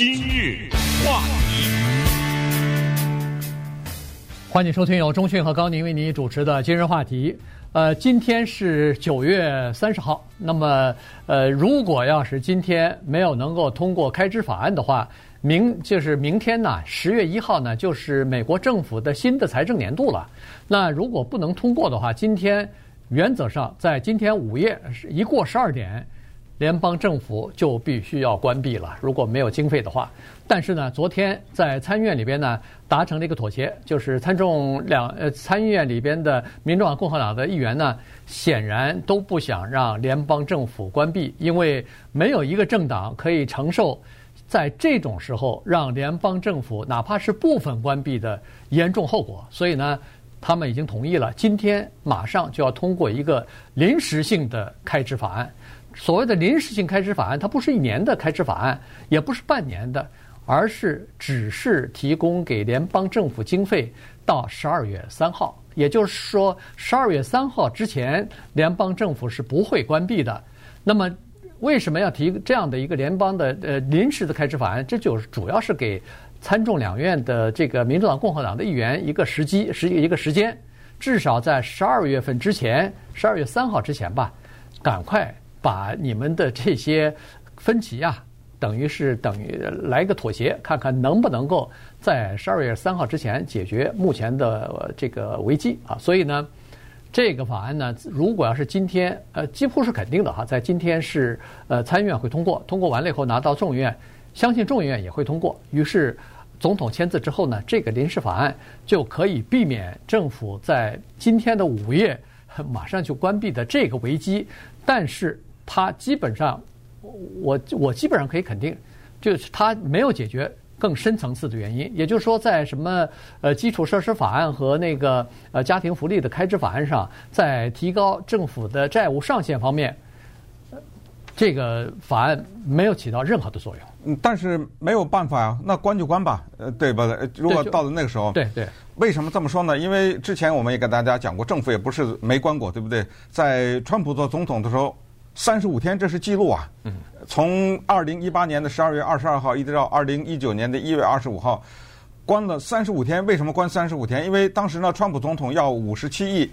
今日话题，欢迎收听由中讯和高宁为您主持的今日话题。呃，今天是九月三十号。那么，呃，如果要是今天没有能够通过开支法案的话，明就是明天呢，十月一号呢，就是美国政府的新的财政年度了。那如果不能通过的话，今天原则上在今天午夜一过十二点。联邦政府就必须要关闭了，如果没有经费的话。但是呢，昨天在参议院里边呢达成了一个妥协，就是参众两呃参议院里边的民主党、共和党的议员呢，显然都不想让联邦政府关闭，因为没有一个政党可以承受在这种时候让联邦政府哪怕是部分关闭的严重后果。所以呢，他们已经同意了，今天马上就要通过一个临时性的开支法案。所谓的临时性开支法案，它不是一年的开支法案，也不是半年的，而是只是提供给联邦政府经费到十二月三号。也就是说，十二月三号之前，联邦政府是不会关闭的。那么，为什么要提这样的一个联邦的呃临时的开支法案？这就是主要是给参众两院的这个民主党、共和党的议员一个时机，是一个时间，至少在十二月份之前，十二月三号之前吧，赶快。把你们的这些分歧啊，等于是等于来个妥协，看看能不能够在十二月三号之前解决目前的这个危机啊。所以呢，这个法案呢，如果要是今天呃，几乎是肯定的哈，在今天是呃参议院会通过，通过完了以后拿到众议院，相信众议院也会通过。于是总统签字之后呢，这个临时法案就可以避免政府在今天的午夜马上就关闭的这个危机，但是。他基本上，我我基本上可以肯定，就是他没有解决更深层次的原因。也就是说，在什么呃基础设施法案和那个呃家庭福利的开支法案上，在提高政府的债务上限方面，这个法案没有起到任何的作用。嗯，但是没有办法呀，那关就关吧，呃，对吧？如果到了那个时候，对对，为什么这么说呢？因为之前我们也跟大家讲过，政府也不是没关过，对不对？在川普做总统的时候。三十五天，这是记录啊！从二零一八年的十二月二十二号一直到二零一九年的一月二十五号，关了三十五天。为什么关三十五天？因为当时呢，川普总统要五十七亿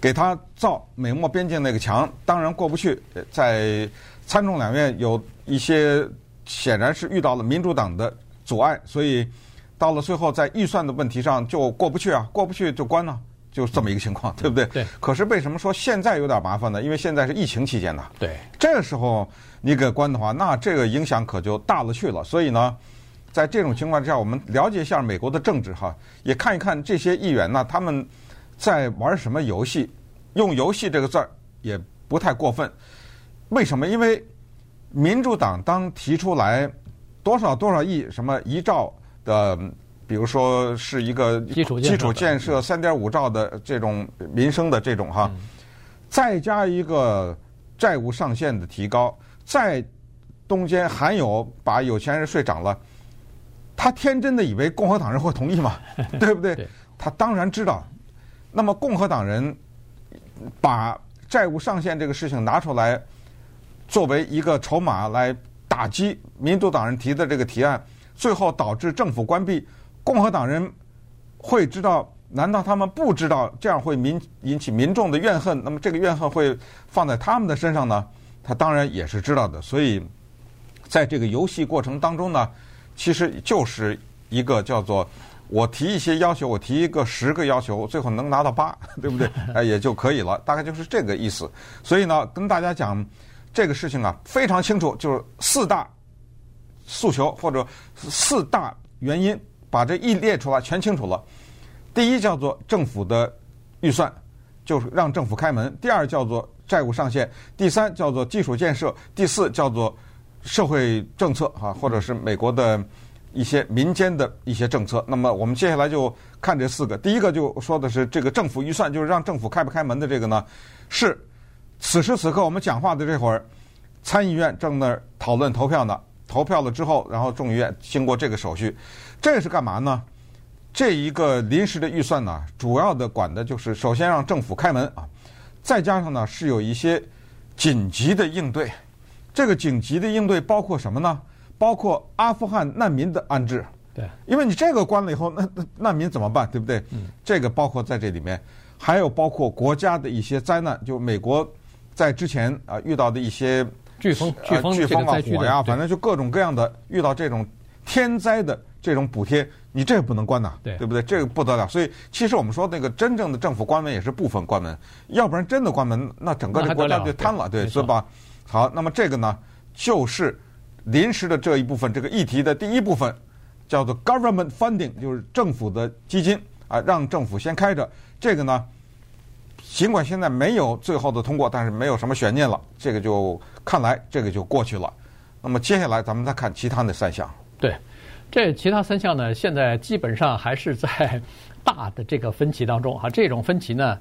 给他造美墨边境那个墙，当然过不去。在参众两院有一些显然是遇到了民主党的阻碍，所以到了最后在预算的问题上就过不去啊，过不去就关了。就这么一个情况，对不对？对。可是为什么说现在有点麻烦呢？因为现在是疫情期间呢。对。这个时候你给关的话，那这个影响可就大了去了。所以呢，在这种情况之下，我们了解一下美国的政治哈，也看一看这些议员呢，他们在玩什么游戏。用“游戏”这个字儿也不太过分。为什么？因为民主党当提出来多少多少亿什么一兆的。比如说是一个基础基础建设三点五兆的这种民生的这种哈，再加一个债务上限的提高，在中间还有把有钱人税涨了，他天真的以为共和党人会同意吗？对不对？他当然知道。那么共和党人把债务上限这个事情拿出来作为一个筹码来打击民主党人提的这个提案，最后导致政府关闭。共和党人会知道？难道他们不知道这样会民引起民众的怨恨？那么这个怨恨会放在他们的身上呢？他当然也是知道的。所以，在这个游戏过程当中呢，其实就是一个叫做我提一些要求，我提一个十个要求，最后能拿到八，对不对？哎，也就可以了。大概就是这个意思。所以呢，跟大家讲这个事情啊，非常清楚，就是四大诉求或者四大原因。把这一列出来，全清楚了。第一叫做政府的预算，就是让政府开门；第二叫做债务上限；第三叫做基础建设；第四叫做社会政策啊，或者是美国的一些民间的一些政策。那么我们接下来就看这四个。第一个就说的是这个政府预算，就是让政府开不开门的这个呢，是此时此刻我们讲话的这会儿，参议院正在讨论投票呢。投票了之后，然后众议院经过这个手续。这是干嘛呢？这一个临时的预算呢，主要的管的就是首先让政府开门啊，再加上呢，是有一些紧急的应对。这个紧急的应对包括什么呢？包括阿富汗难民的安置。对，因为你这个关了以后，那那难民怎么办？对不对？嗯，这个包括在这里面，还有包括国家的一些灾难，就美国在之前啊遇到的一些飓风、飓风、飓风啊、火呀，对反正就各种各样的遇到这种天灾的这种补贴，你这也不能关呐，对对不对？这个不得了。所以其实我们说那个真正的政府关门也是部分关门，要不然真的关门，那整个这国家就瘫了，对，是吧？好，那么这个呢，就是临时的这一部分这个议题的第一部分。叫做 government funding，就是政府的基金啊，让政府先开着。这个呢，尽管现在没有最后的通过，但是没有什么悬念了。这个就看来这个就过去了。那么接下来咱们再看其他的三项。对，这其他三项呢，现在基本上还是在大的这个分歧当中哈。这种分歧呢，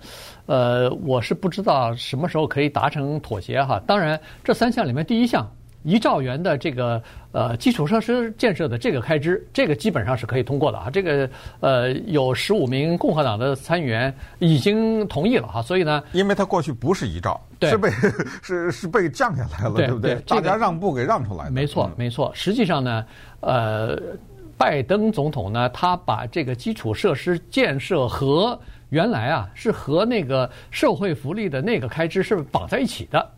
呃，我是不知道什么时候可以达成妥协哈。当然，这三项里面第一项。一兆元的这个呃基础设施建设的这个开支，这个基本上是可以通过的啊。这个呃有十五名共和党的参议员已经同意了哈，所以呢，因为他过去不是一兆，对是被是是被降下来了，对对不对？这个、大家让步给让出来的。没错，没错。实际上呢，呃，拜登总统呢，他把这个基础设施建设和原来啊是和那个社会福利的那个开支是绑在一起的。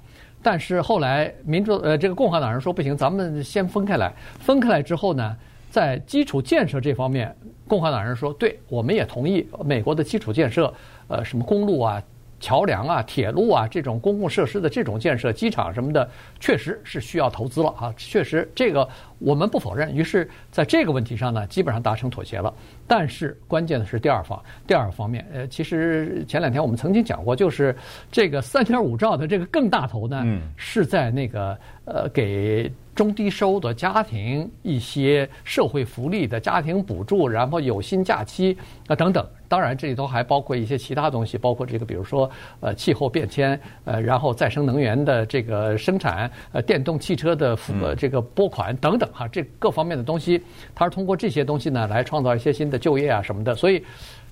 但是后来民主呃这个共和党人说不行，咱们先分开来。分开来之后呢，在基础建设这方面，共和党人说，对，我们也同意美国的基础建设，呃，什么公路啊。桥梁啊、铁路啊，这种公共设施的这种建设，机场什么的，确实是需要投资了啊！确实，这个我们不否认。于是，在这个问题上呢，基本上达成妥协了。但是，关键的是第二方，第二方面，呃，其实前两天我们曾经讲过，就是这个三点五兆的这个更大头呢，是在那个呃给。中低收的家庭一些社会福利的家庭补助，然后有薪假期啊等等，当然这里头还包括一些其他东西，包括这个比如说呃气候变迁呃，然后再生能源的这个生产呃电动汽车的呃这个拨款等等哈，这各方面的东西，它是通过这些东西呢来创造一些新的就业啊什么的，所以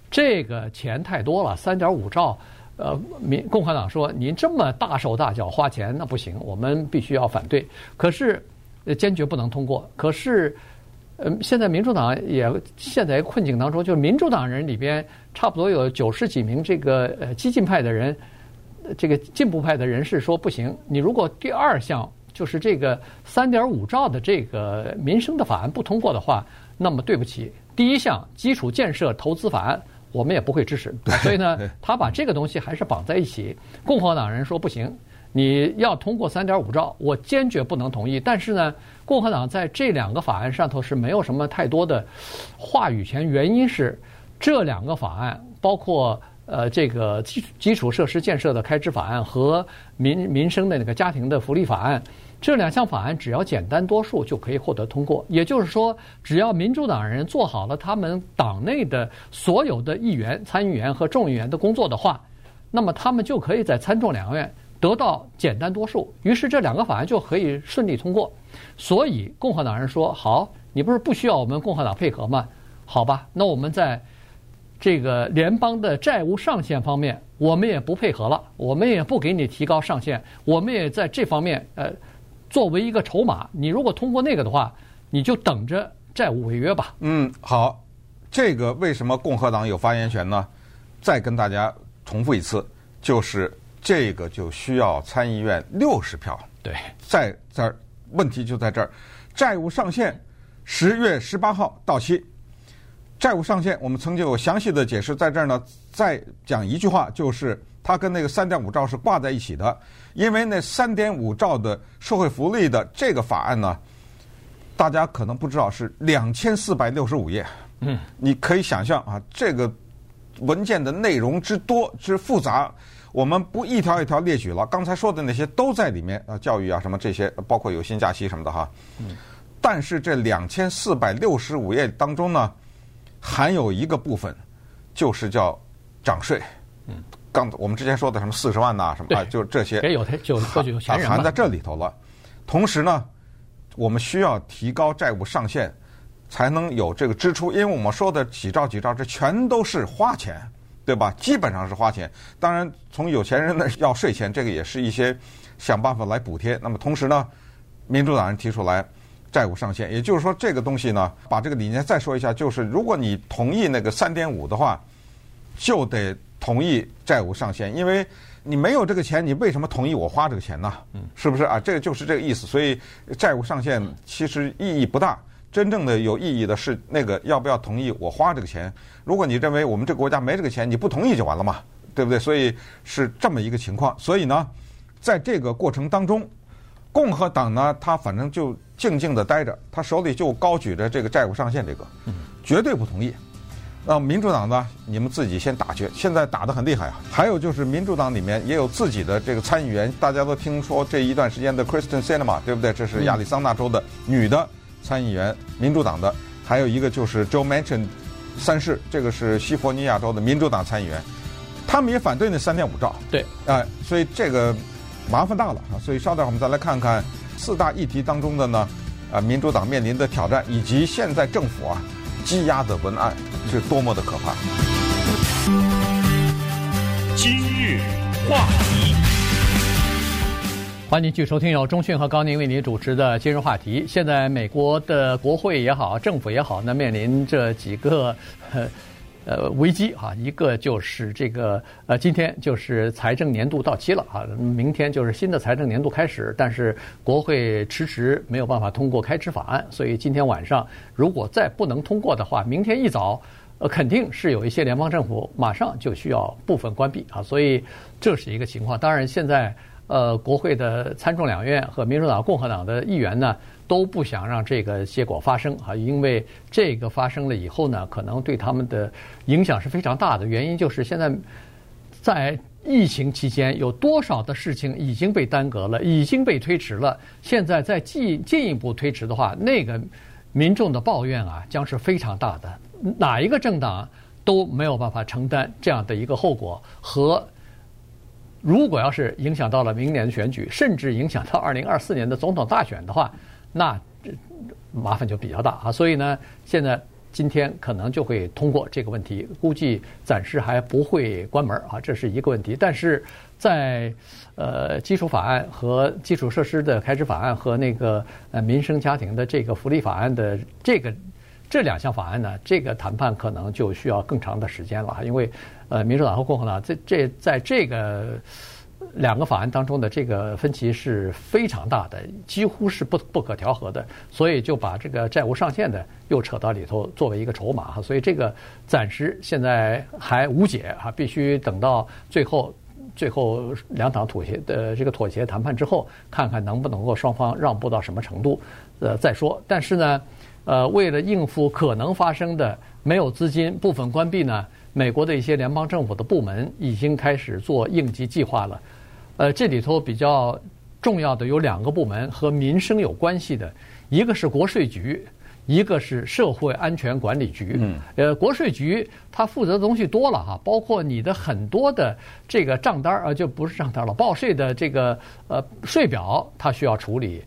这个钱太多了，三点五兆。呃，民共和党说您这么大手大脚花钱那不行，我们必须要反对。可是。坚决不能通过。可是，呃，现在民主党也陷在困境当中，就是民主党人里边差不多有九十几名这个呃激进派的人，这个进步派的人士说不行。你如果第二项就是这个三点五兆的这个民生的法案不通过的话，那么对不起，第一项基础建设投资法案我们也不会支持。所以呢，他把这个东西还是绑在一起。共和党人说不行。你要通过三点五兆，我坚决不能同意。但是呢，共和党在这两个法案上头是没有什么太多的话语权，原因是这两个法案，包括呃这个基基础设施建设的开支法案和民民生的那个家庭的福利法案，这两项法案只要简单多数就可以获得通过。也就是说，只要民主党人做好了他们党内的所有的议员、参议员和众议员的工作的话，那么他们就可以在参众两院。得到简单多数，于是这两个法案就可以顺利通过。所以共和党人说：“好，你不是不需要我们共和党配合吗？好吧，那我们在这个联邦的债务上限方面，我们也不配合了，我们也不给你提高上限，我们也在这方面呃作为一个筹码。你如果通过那个的话，你就等着债务违约吧。”嗯，好，这个为什么共和党有发言权呢？再跟大家重复一次，就是。这个就需要参议院六十票。对，在这儿问题就在这儿，债务上限十月十八号到期。债务上限我们曾经有详细的解释，在这儿呢再讲一句话，就是它跟那个三点五兆是挂在一起的，因为那三点五兆的社会福利的这个法案呢，大家可能不知道是两千四百六十五页。嗯，你可以想象啊，这个文件的内容之多之复杂。我们不一条一条列举了，刚才说的那些都在里面啊，教育啊什么这些，包括有薪假期什么的哈。嗯。但是这两千四百六十五页当中呢，还有一个部分，就是叫涨税。嗯。刚我们之前说的什么四十万呐什么啊，就这些。也有他就或许有钱人含在这里头了。同时呢，我们需要提高债务上限，才能有这个支出，因为我们说的几兆几兆，这全都是花钱。对吧？基本上是花钱。当然，从有钱人那要税钱，这个也是一些想办法来补贴。那么同时呢，民主党人提出来，债务上限。也就是说，这个东西呢，把这个理念再说一下，就是如果你同意那个三点五的话，就得同意债务上限，因为你没有这个钱，你为什么同意我花这个钱呢？嗯，是不是啊？这个就是这个意思。所以债务上限其实意义不大，真正的有意义的是那个要不要同意我花这个钱。如果你认为我们这个国家没这个钱，你不同意就完了嘛。对不对？所以是这么一个情况。所以呢，在这个过程当中，共和党呢，他反正就静静的待着，他手里就高举着这个债务上限，这个绝对不同意。那民主党呢，你们自己先打去，现在打得很厉害啊。还有就是民主党里面也有自己的这个参议员，大家都听说这一段时间的 Kristen Sinema，对不对？这是亚利桑那州的女的参议员，民主党的。还有一个就是 Joe Manchin 三世，这个是西弗尼亚州的民主党参议员。他们也反对那三点五兆，对，哎，所以这个麻烦大了啊！所以稍待会儿我们再来看看四大议题当中的呢，啊，民主党面临的挑战，以及现在政府啊积压的文案是多么的可怕。今日话题，欢迎继续收听由钟讯和高宁为您主持的今日话题。现在美国的国会也好，政府也好，那面临这几个。呵呃，危机哈，一个就是这个呃，今天就是财政年度到期了啊，明天就是新的财政年度开始，但是国会迟迟没有办法通过开支法案，所以今天晚上如果再不能通过的话，明天一早呃肯定是有一些联邦政府马上就需要部分关闭啊，所以这是一个情况。当然现在呃，国会的参众两院和民主党、共和党的议员呢。都不想让这个结果发生啊，因为这个发生了以后呢，可能对他们的影响是非常大的。原因就是现在在疫情期间，有多少的事情已经被耽搁了，已经被推迟了。现在再进进一步推迟的话，那个民众的抱怨啊，将是非常大的。哪一个政党都没有办法承担这样的一个后果。和如果要是影响到了明年的选举，甚至影响到二零二四年的总统大选的话，那麻烦就比较大啊，所以呢，现在今天可能就会通过这个问题，估计暂时还不会关门啊，这是一个问题。但是在呃基础法案和基础设施的开支法案和那个呃民生家庭的这个福利法案的这个这两项法案呢，这个谈判可能就需要更长的时间了，因为呃民主党和共和党这这在这个。两个法案当中的这个分歧是非常大的，几乎是不不可调和的，所以就把这个债务上限的又扯到里头作为一个筹码哈，所以这个暂时现在还无解哈，必须等到最后最后两党妥协的这个妥协谈判之后，看看能不能够双方让步到什么程度，呃再说。但是呢，呃，为了应付可能发生的没有资金部分关闭呢，美国的一些联邦政府的部门已经开始做应急计划了。呃，这里头比较重要的有两个部门和民生有关系的，一个是国税局，一个是社会安全管理局。嗯。呃，国税局它负责的东西多了哈，包括你的很多的这个账单啊，就不是账单了，报税的这个呃税表，它需要处理。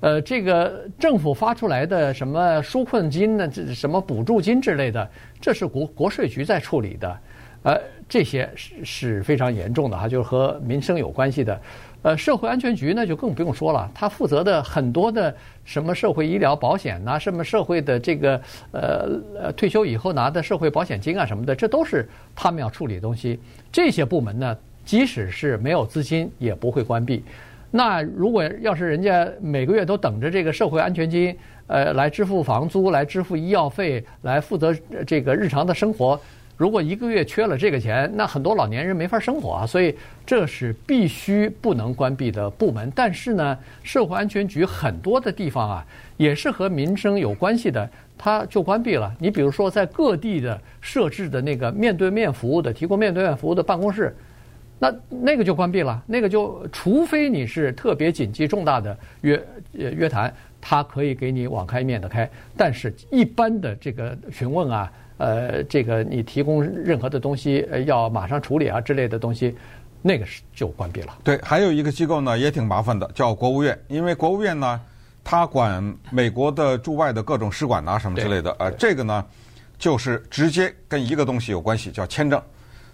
呃，这个政府发出来的什么纾困金呢，这什么补助金之类的，这是国国税局在处理的。呃，这些是是非常严重的哈，就是和民生有关系的。呃，社会安全局呢就更不用说了，他负责的很多的什么社会医疗保险呐，什么社会的这个呃呃退休以后拿的社会保险金啊什么的，这都是他们要处理的东西。这些部门呢，即使是没有资金，也不会关闭。那如果要是人家每个月都等着这个社会安全金，呃，来支付房租，来支付医药费，来负责这个日常的生活。如果一个月缺了这个钱，那很多老年人没法生活啊，所以这是必须不能关闭的部门。但是呢，社会安全局很多的地方啊，也是和民生有关系的，它就关闭了。你比如说，在各地的设置的那个面对面服务的、提供面对面服务的办公室，那那个就关闭了。那个就除非你是特别紧急重大的约约谈，它可以给你网开一面的开。但是一般的这个询问啊。呃，这个你提供任何的东西，呃，要马上处理啊之类的东西，那个是就关闭了。对，还有一个机构呢，也挺麻烦的，叫国务院。因为国务院呢，它管美国的驻外的各种使馆啊什么之类的。呃，这个呢，就是直接跟一个东西有关系，叫签证。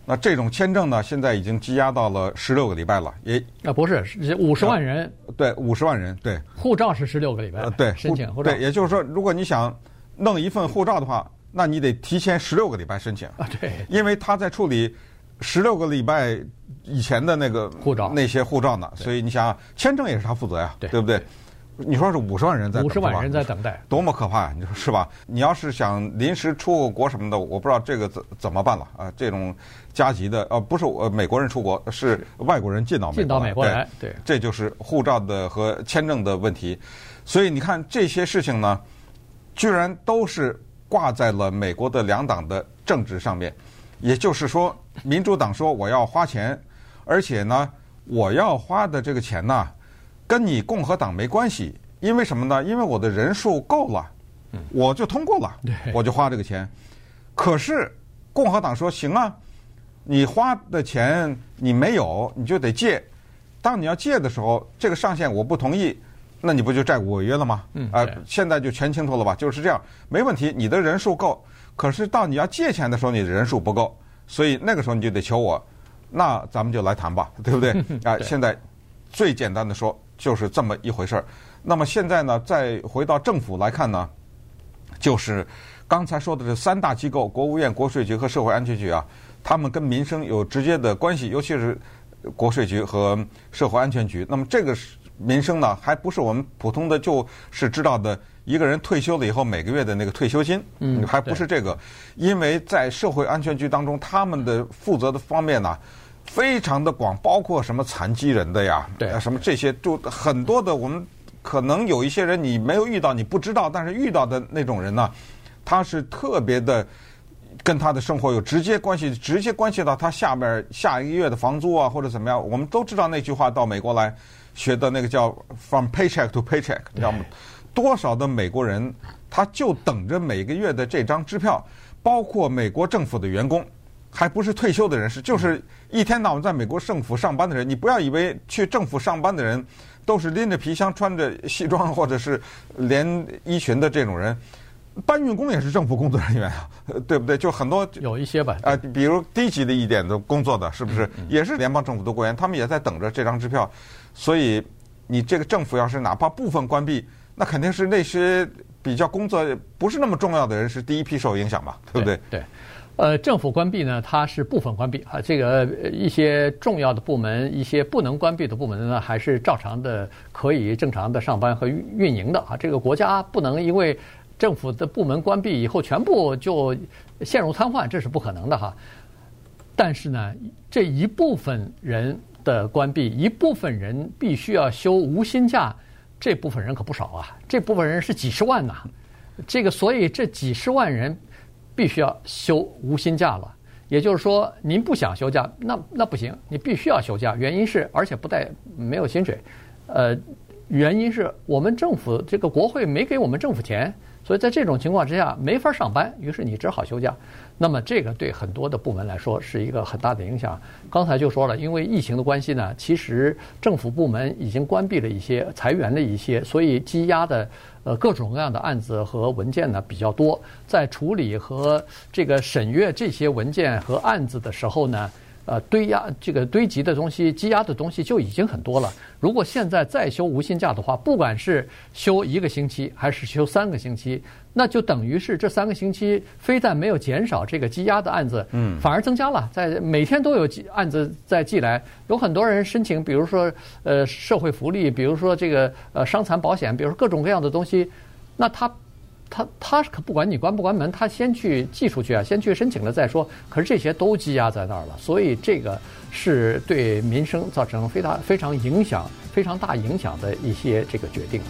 那这种签证呢，现在已经积压到了十六个礼拜了，也啊不是五十万人，对五十万人，对护照是十六个礼拜，呃对申请护照，对，也就是说，如果你想弄一份护照的话，那你得提前十六个礼拜申请啊，对，因为他在处理十六个礼拜以前的那个护照那些护照呢，所以你想想签证也是他负责呀，对不对？你说是五十万人在等，五十万人在等待，多么可怕呀！你说是吧？你要是想临时出个国什么的，我不知道这个怎怎么办了啊？这种加急的，呃，不是呃美国人出国，是外国人进到美国进到美国来，对，这就是护照的和签证的问题。所以你看这些事情呢，居然都是挂在了美国的两党的政治上面。也就是说，民主党说我要花钱，而且呢，我要花的这个钱呢。跟你共和党没关系，因为什么呢？因为我的人数够了，我就通过了，我就花这个钱。可是共和党说行啊，你花的钱你没有，你就得借。当你要借的时候，这个上限我不同意，那你不就债务违约了吗？嗯啊，现在就全清楚了吧？就是这样，没问题。你的人数够，可是到你要借钱的时候，你的人数不够，所以那个时候你就得求我，那咱们就来谈吧，对不对？啊，现在最简单的说。就是这么一回事儿。那么现在呢，再回到政府来看呢，就是刚才说的这三大机构：国务院、国税局和社会安全局啊，他们跟民生有直接的关系，尤其是国税局和社会安全局。那么这个民生呢，还不是我们普通的就是知道的一个人退休了以后每个月的那个退休金，嗯，还不是这个，因为在社会安全局当中，他们的负责的方面呢。非常的广，包括什么残疾人的呀，对，什么这些，就很多的。我们可能有一些人你没有遇到，你不知道，但是遇到的那种人呢，他是特别的，跟他的生活有直接关系，直接关系到他下边下一个月的房租啊，或者怎么样。我们都知道那句话，到美国来学的那个叫 “from paycheck to paycheck”，你知道吗？多少的美国人他就等着每个月的这张支票，包括美国政府的员工。还不是退休的人士，就是一天到晚在美国政府上班的人。你不要以为去政府上班的人都是拎着皮箱、穿着西装或者是连衣裙的这种人。搬运工也是政府工作人员啊，对不对？就很多有一些吧，啊，比如低级的一点的工作的，是不是也是联邦政府的官员？他们也在等着这张支票。所以你这个政府要是哪怕部分关闭，那肯定是那些比较工作不是那么重要的人是第一批受影响吧，对不对？对。对呃，政府关闭呢，它是部分关闭啊。这个一些重要的部门，一些不能关闭的部门呢，还是照常的可以正常的上班和运营的啊。这个国家不能因为政府的部门关闭以后全部就陷入瘫痪，这是不可能的哈。但是呢，这一部分人的关闭，一部分人必须要休无薪假，这部分人可不少啊。这部分人是几十万呐。这个，所以这几十万人。必须要休无薪假了，也就是说，您不想休假，那那不行，你必须要休假。原因是，而且不带没有薪水，呃，原因是我们政府这个国会没给我们政府钱，所以在这种情况之下没法上班，于是你只好休假。那么这个对很多的部门来说是一个很大的影响。刚才就说了，因为疫情的关系呢，其实政府部门已经关闭了一些，裁员了一些，所以积压的。呃，各种各样的案子和文件呢比较多，在处理和这个审阅这些文件和案子的时候呢，呃，堆压这个堆积的东西、积压的东西就已经很多了。如果现在再休无薪假的话，不管是休一个星期还是休三个星期，那就等于是这三个星期非但没有减少这个积压的案子，嗯，反而增加了，在每天都有案子在寄来，有很多人申请，比如说呃社会福利，比如说这个呃伤残保险，比如说各种各样的东西，那他。他他可不管你关不关门，他先去寄出去啊，先去申请了再说。可是这些都积压在那儿了，所以这个是对民生造成非常非常影响、非常大影响的一些这个决定。